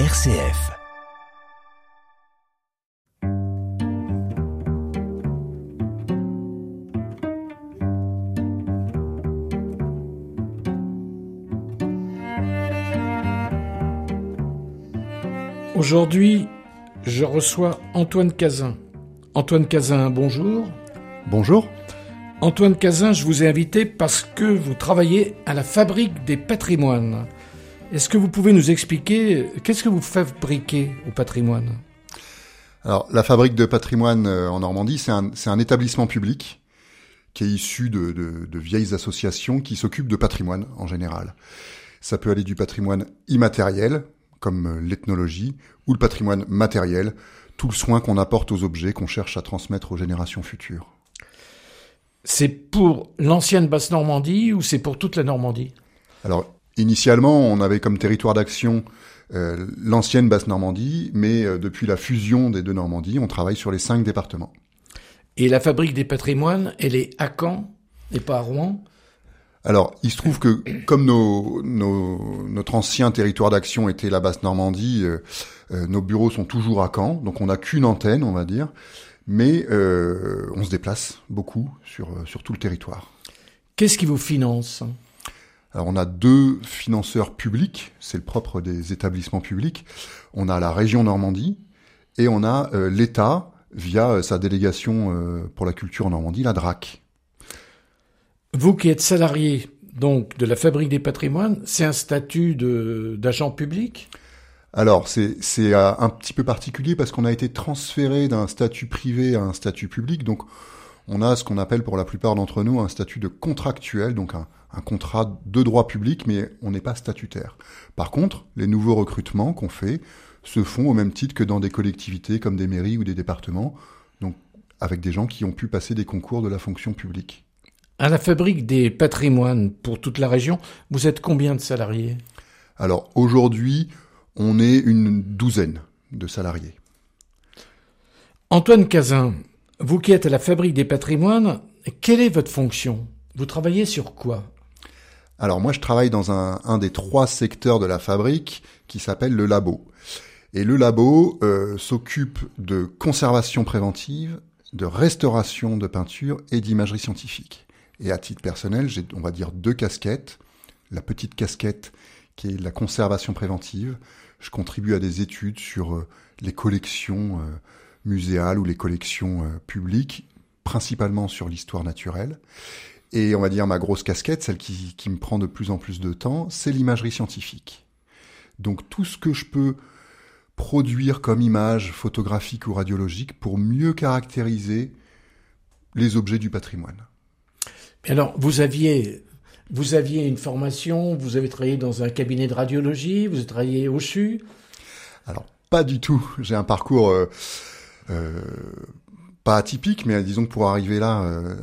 RCF. Aujourd'hui, je reçois Antoine Cazin. Antoine Cazin, bonjour. Bonjour. Antoine Cazin, je vous ai invité parce que vous travaillez à la fabrique des patrimoines. Est-ce que vous pouvez nous expliquer qu'est-ce que vous fabriquez au patrimoine? Alors, la fabrique de patrimoine euh, en Normandie, c'est un, un, établissement public qui est issu de, de, de vieilles associations qui s'occupent de patrimoine en général. Ça peut aller du patrimoine immatériel, comme euh, l'ethnologie, ou le patrimoine matériel, tout le soin qu'on apporte aux objets qu'on cherche à transmettre aux générations futures. C'est pour l'ancienne Basse-Normandie ou c'est pour toute la Normandie? Alors, initialement, on avait comme territoire d'action euh, l'ancienne Basse-Normandie, mais euh, depuis la fusion des deux Normandies, on travaille sur les cinq départements. Et la fabrique des patrimoines, elle est à Caen et pas à Rouen? Alors, il se trouve que comme nos, nos, notre ancien territoire d'action était la Basse-Normandie, euh, euh, nos bureaux sont toujours à Caen, donc on n'a qu'une antenne, on va dire, mais euh, on se déplace beaucoup sur, sur tout le territoire. Qu'est-ce qui vous finance? Alors on a deux financeurs publics, c'est le propre des établissements publics. On a la région Normandie et on a l'État via sa délégation pour la culture en Normandie, la DRAC. Vous qui êtes salarié donc de la Fabrique des patrimoines, c'est un statut d'agent public? Alors, c'est euh, un petit peu particulier parce qu'on a été transféré d'un statut privé à un statut public. Donc, on a ce qu'on appelle pour la plupart d'entre nous un statut de contractuel, donc un, un contrat de droit public, mais on n'est pas statutaire. Par contre, les nouveaux recrutements qu'on fait se font au même titre que dans des collectivités comme des mairies ou des départements, donc avec des gens qui ont pu passer des concours de la fonction publique. À la fabrique des patrimoines pour toute la région, vous êtes combien de salariés? Alors aujourd'hui, on est une douzaine de salariés. Antoine Cazin, vous qui êtes à la fabrique des patrimoines, quelle est votre fonction? Vous travaillez sur quoi? Alors moi je travaille dans un, des trois secteurs de la fabrique qui s'appelle le labo. Et le labo euh, s'occupe de conservation préventive, de restauration de peinture et d'imagerie scientifique. Et à titre personnel, j'ai, on va dire, deux casquettes. La petite casquette qui est la conservation préventive. Je contribue à des études sur euh, les collections euh, muséales ou les collections euh, publiques, principalement sur l'histoire naturelle. Et on va dire ma grosse casquette, celle qui, qui me prend de plus en plus de temps, c'est l'imagerie scientifique. Donc tout ce que je peux produire comme image photographique ou radiologique pour mieux caractériser les objets du patrimoine. Alors, vous aviez, vous aviez une formation, vous avez travaillé dans un cabinet de radiologie, vous avez travaillé au CHU? Alors, pas du tout. J'ai un parcours euh, euh, pas atypique, mais disons que pour arriver là, euh,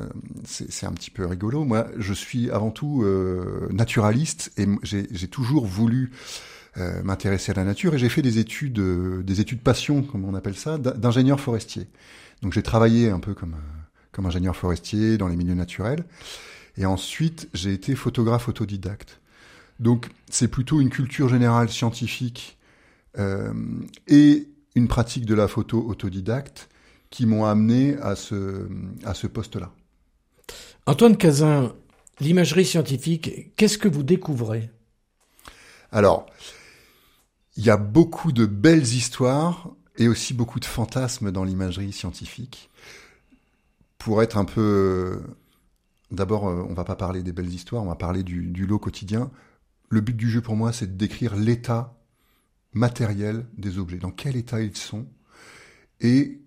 c'est un petit peu rigolo. Moi, je suis avant tout euh, naturaliste et j'ai toujours voulu euh, m'intéresser à la nature et j'ai fait des études, des études passion, comme on appelle ça, d'ingénieur forestier. Donc j'ai travaillé un peu comme comme ingénieur forestier dans les milieux naturels. Et ensuite, j'ai été photographe autodidacte. Donc, c'est plutôt une culture générale scientifique euh, et une pratique de la photo autodidacte qui m'ont amené à ce, à ce poste-là. Antoine Cazin, l'imagerie scientifique, qu'est-ce que vous découvrez? Alors, il y a beaucoup de belles histoires et aussi beaucoup de fantasmes dans l'imagerie scientifique pour être un peu... D'abord, euh, on va pas parler des belles histoires, on va parler du, lot quotidien. Le but du jeu pour moi, c'est de décrire l'état matériel des objets, dans quel état ils sont, et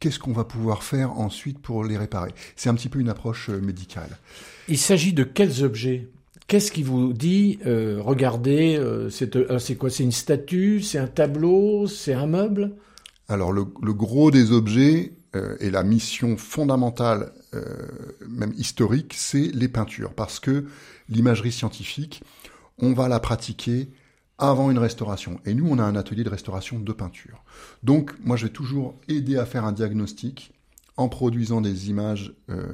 qu'est-ce qu'on va pouvoir faire ensuite pour les réparer. C'est un petit peu une approche euh, médicale. Il s'agit de quels objets? Qu'est-ce qui vous dit, euh, regardez, c'est quoi? C'est une statue? C'est un tableau? C'est un meuble? Alors le, gros des objets, euh, et la mission fondamentale, euh, même historique, c'est les peintures. Parce que l'imagerie scientifique, on va la pratiquer avant une restauration. Et nous, on a un atelier de restauration de peinture. Donc, moi, je vais toujours aider à faire un diagnostic en produisant des images euh,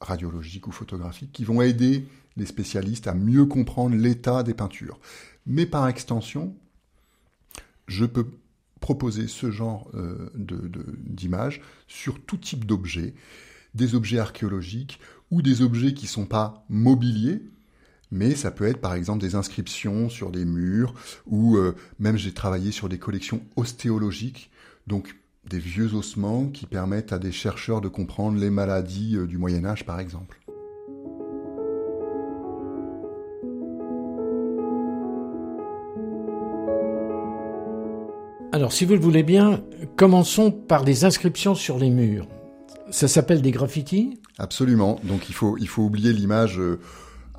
radiologiques ou photographiques qui vont aider les spécialistes à mieux comprendre l'état des peintures. Mais par extension, je peux proposer ce genre euh, d'image sur tout type d'objets, des objets archéologiques ou des objets qui ne sont pas mobiliers, mais ça peut être par exemple des inscriptions sur des murs, ou euh, même j'ai travaillé sur des collections ostéologiques, donc des vieux ossements qui permettent à des chercheurs de comprendre les maladies euh, du Moyen Âge par exemple. Alors, si vous le voulez bien, commençons par des inscriptions sur les murs. Ça s'appelle des graffitis? Absolument. Donc, il faut, il faut oublier l'image euh,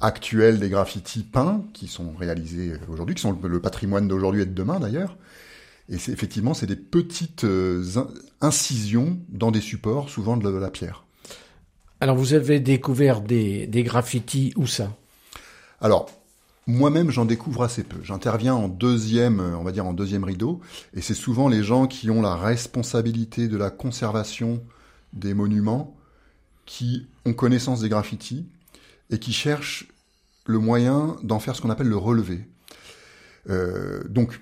actuelle des graffitis peints qui sont réalisés aujourd'hui, qui sont le patrimoine d'aujourd'hui et de demain d'ailleurs. Et c'est effectivement, c'est des petites euh, incisions dans des supports, souvent de la pierre. Alors, vous avez découvert des, des graffitis où ça? Alors, moi-même, j'en découvre assez peu. J'interviens en deuxième, on va dire en deuxième rideau, et c'est souvent les gens qui ont la responsabilité de la conservation des monuments qui ont connaissance des graffitis et qui cherchent le moyen d'en faire ce qu'on appelle le relevé. Euh, donc,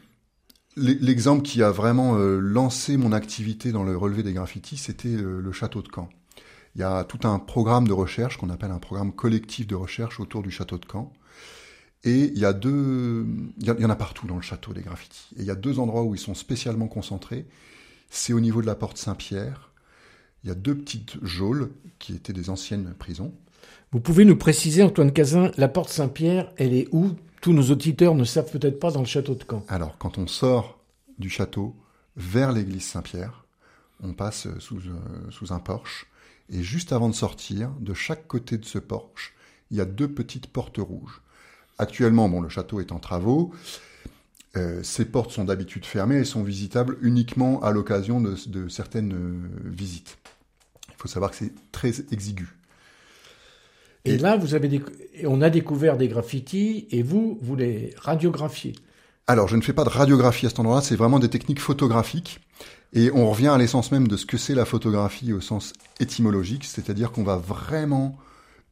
l'exemple qui a vraiment euh, lancé mon activité dans le relevé des graffitis, c'était euh, le château de Caen. Il y a tout un programme de recherche qu'on appelle un programme collectif de recherche autour du château de Caen et il y a deux, il y en a partout dans le château des graffitis. Et il y a deux endroits où ils sont spécialement concentrés. C'est au niveau de la porte Saint-Pierre. Il y a deux petites geôles qui étaient des anciennes prisons. Vous pouvez nous préciser, Antoine Cazin, la porte Saint-Pierre, elle est où? Tous nos auditeurs ne savent peut-être pas dans le château de Caen. Alors, quand on sort du château vers l'église Saint-Pierre, on passe sous, euh, sous un porche. Et juste avant de sortir, de chaque côté de ce porche, il y a deux petites portes rouges. Actuellement, bon, le château est en travaux. Euh, ces portes sont d'habitude fermées et sont visitables uniquement à l'occasion de, certaines euh, visites. Il faut savoir que c'est très exigu. Et, là, vous avez on a découvert des graffitis et vous, vous les radiographiez. Alors, je ne fais pas de radiographie à cet endroit-là, c'est vraiment des techniques photographiques. Et on revient à l'essence même de ce que c'est la photographie au sens étymologique, c'est-à-dire qu'on va vraiment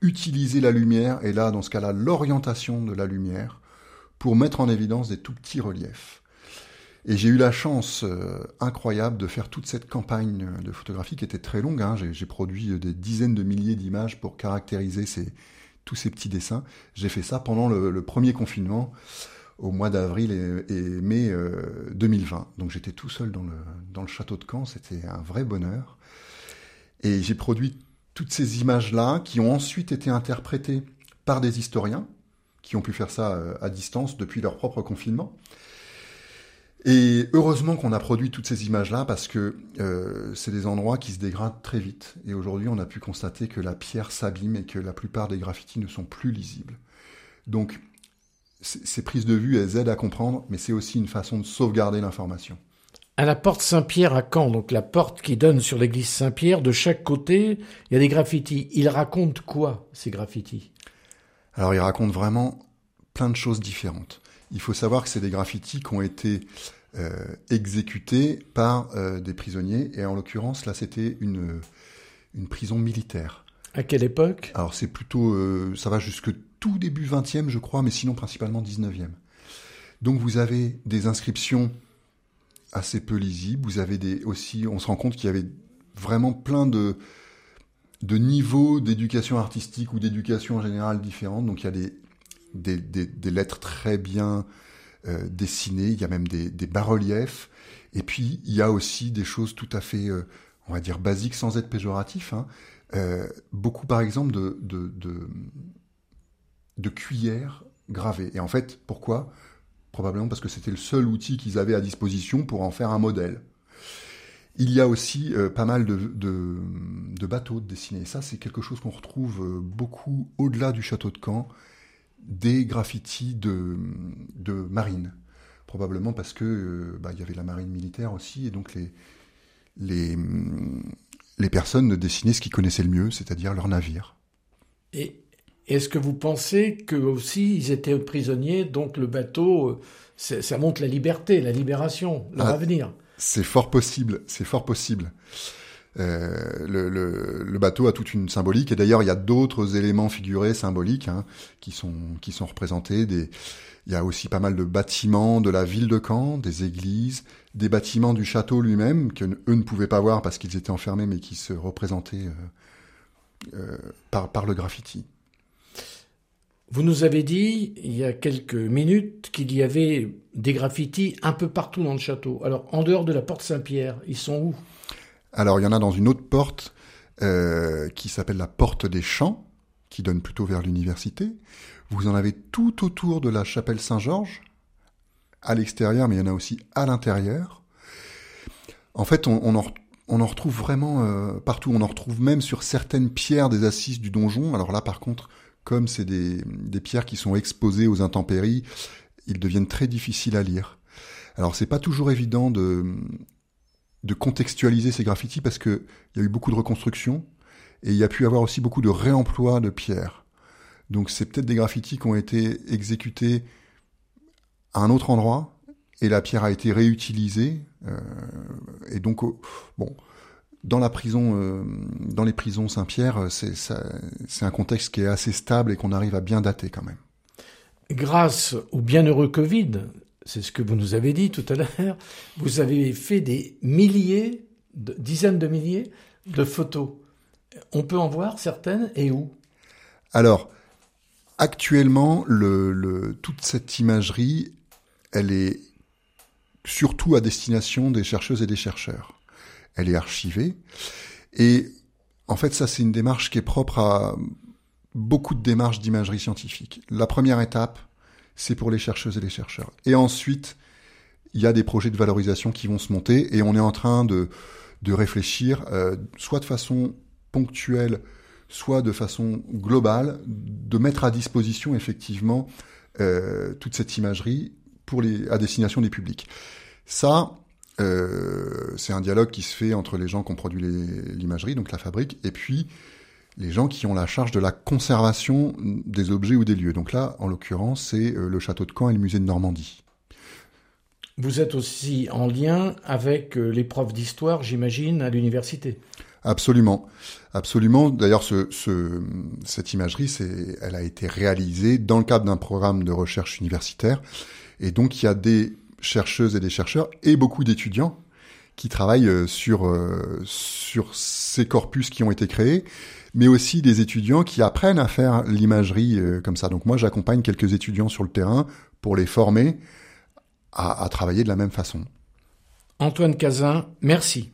utiliser la lumière, et là, dans ce cas-là, l'orientation de la lumière, pour mettre en évidence des tout petits reliefs. Et j'ai eu la chance euh, incroyable de faire toute cette campagne de photographie qui était très longue. Hein. J'ai produit euh, des dizaines de milliers d'images pour caractériser tous ces petits dessins. J'ai fait ça pendant le, premier confinement au mois d'avril et, mai 2020. Euh, Donc j'étais tout seul dans le, château de Caen. C'était un vrai bonheur. Et j'ai produit toutes ces images-là qui ont ensuite été interprétées par des historiens qui ont pu faire ça à distance depuis leur propre confinement. Et heureusement qu'on a produit toutes ces images-là parce que euh, c'est des endroits qui se dégradent très vite. Et aujourd'hui, on a pu constater que la pierre s'abîme et que la plupart des graffitis ne sont plus lisibles. Donc, ces prises de vue, elles aident à comprendre, mais c'est aussi une façon de sauvegarder l'information à la porte Saint-Pierre à Caen, donc la porte qui donne sur l'église Saint-Pierre, de chaque côté, il y a des graffitis. Ils racontent quoi, ces graffitis? Alors, ils racontent vraiment plein de choses différentes. Il faut savoir que c'est des graffitis qui ont été euh, exécutés par euh, des prisonniers, et en l'occurrence, là, c'était une, une prison militaire. À quelle époque? Alors, c'est plutôt, euh, ça va jusque tout début 20e, je crois, mais sinon principalement 19e. Donc, vous avez des inscriptions assez peu lisible. Vous avez des aussi, on se rend compte qu'il y avait vraiment plein de de niveaux d'éducation artistique ou d'éducation en général différentes. Donc il y a des des, lettres très bien euh, dessinées. Il y a même des, bas-reliefs. Et puis il y a aussi des choses tout à fait, euh, on va dire basiques sans être péjoratif. Hein. Euh, beaucoup par exemple de, de, de de cuillères gravées. Et en fait, pourquoi? Probablement parce que c'était le seul outil qu'ils avaient à disposition pour en faire un modèle. Il y a aussi pas mal de, de, bateaux dessinés. Ça, c'est quelque chose qu'on retrouve beaucoup au-delà du château de Caen, des graffitis de, de marine. Probablement parce que euh, bah, il y avait la marine militaire aussi, et donc les, les, les personnes dessinaient ce qu'ils connaissaient le mieux, c'est-à-dire leurs navires. Et est-ce que vous pensez que aussi ils étaient prisonniers, donc le bateau, ça montre la liberté, la libération, leur ah, avenir? C'est fort possible, c'est fort possible. Euh, le, bateau a toute une symbolique et d'ailleurs il y a d'autres éléments figurés symboliques hein, qui sont qui sont représentés des Il y a aussi pas mal de bâtiments de la ville de Caen, des églises, des bâtiments du château lui-même, que eux ne pouvaient pas voir parce qu'ils étaient enfermés, mais qui se représentaient euh, euh, par, par le graffiti. Vous nous avez dit, il y a quelques minutes, qu'il y avait des graffitis un peu partout dans le château. Alors, en dehors de la porte Saint-Pierre, ils sont où? Alors, il y en a dans une autre porte euh, qui s'appelle la porte des champs, qui donne plutôt vers l'université. Vous en avez tout autour de la chapelle Saint-Georges, à l'extérieur, mais il y en a aussi à l'intérieur. En fait, on, en, retrouve vraiment euh, partout. On en retrouve même sur certaines pierres des assises du donjon. Alors là, par contre, comme c'est des, des, pierres qui sont exposées aux intempéries, ils deviennent très difficiles à lire. Alors c'est pas toujours évident de, de contextualiser ces graffitis parce que il y a eu beaucoup de reconstructions et il y a pu avoir aussi beaucoup de réemploi de pierres. Donc c'est peut-être des graffitis qui ont été exécutés à un autre endroit et la pierre a été réutilisée. Euh, et donc bon, dans la prison, euh, dans les prisons Saint-Pierre, c'est un contexte qui est assez stable et qu'on arrive à bien dater quand même. Grâce au bienheureux Covid, c'est ce que vous nous avez dit tout à l'heure, vous avez fait des milliers, dizaines de milliers de photos. On peut en voir certaines et où? Alors, actuellement, le, le, toute cette imagerie, elle est surtout à destination des chercheuses et des chercheurs elle est archivée. Et en fait, ça, c'est une démarche qui est propre à beaucoup de démarches d'imagerie scientifique. La première étape, c'est pour les chercheuses et les chercheurs. Et ensuite, il y a des projets de valorisation qui vont se monter et on est en train de, de réfléchir, euh, soit de façon ponctuelle, soit de façon globale, de mettre à disposition effectivement euh, toute cette imagerie pour les, à destination des publics. Ça, euh, c'est un dialogue qui se fait entre les gens qui ont produit l'imagerie, donc la fabrique, et puis les gens qui ont la charge de la conservation des objets ou des lieux. Donc là, en l'occurrence, c'est euh, le château de Caen et le musée de Normandie. Vous êtes aussi en lien avec euh, les profs d'histoire, j'imagine, à l'université. Absolument, absolument. D'ailleurs, ce, ce, cette imagerie, c'est, elle a été réalisée dans le cadre d'un programme de recherche universitaire, et donc il y a des chercheuses et des chercheurs et beaucoup d'étudiants qui travaillent euh, sur euh, sur ces corpus qui ont été créés, mais aussi des étudiants qui apprennent à faire l'imagerie euh, comme ça. Donc moi, j'accompagne quelques étudiants sur le terrain pour les former à, à travailler de la même façon. Antoine Cazin, merci.